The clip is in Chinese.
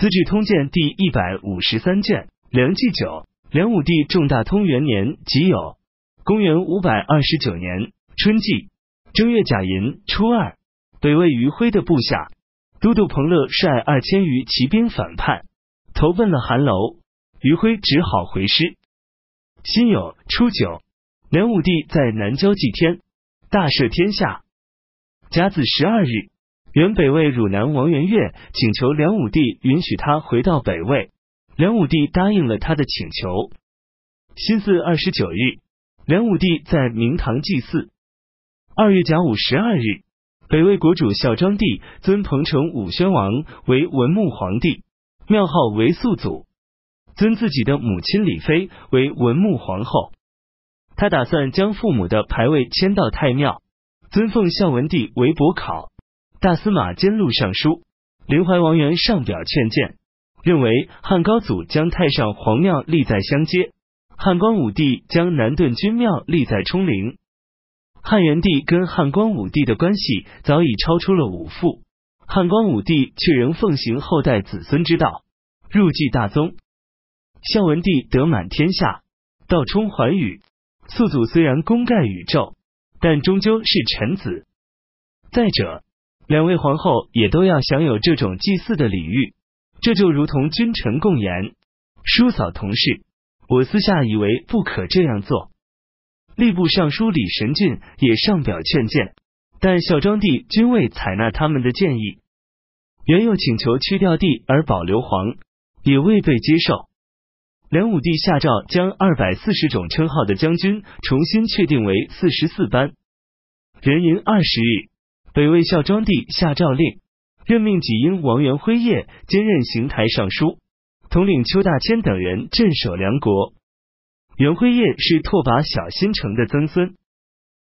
资治通鉴》第一百五十三卷，梁纪九，梁武帝重大通元年己酉，公元五百二十九年春季正月甲寅初二，北魏余辉的部下都督彭乐率二千余骑兵反叛，投奔了韩楼，余辉只好回师。辛酉初九，梁武帝在南郊祭天，大赦天下。甲子十二日。原北魏汝南王元岳请求梁武帝允许他回到北魏，梁武帝答应了他的请求。辛巳二十九日，梁武帝在明堂祭祀。二月甲午十二日，北魏国主孝庄帝尊彭城武宣王为文穆皇帝，庙号为肃祖，尊自己的母亲李妃为文穆皇后。他打算将父母的牌位迁到太庙，尊奉孝文帝为伯考。大司马监录尚书临淮王元上表劝谏，认为汉高祖将太上皇庙立在相街，汉光武帝将南顿君庙立在冲陵。汉元帝跟汉光武帝的关系早已超出了五父，汉光武帝却仍奉行后代子孙之道，入继大宗。孝文帝得满天下，道冲寰宇，肃祖虽然功盖宇宙，但终究是臣子。再者。两位皇后也都要享有这种祭祀的礼遇，这就如同君臣共言，叔嫂同事。我私下以为不可这样做。吏部尚书李神俊也上表劝谏，但孝庄帝均未采纳他们的建议。原又请求去掉帝而保留皇，也未被接受。梁武帝下诏将二百四十种称号的将军重新确定为四十四班，人寅二十日。北魏孝庄帝下诏令，任命己婴王元辉业兼任刑台尚书，统领邱大千等人镇守梁国。元辉业是拓跋小新城的曾孙。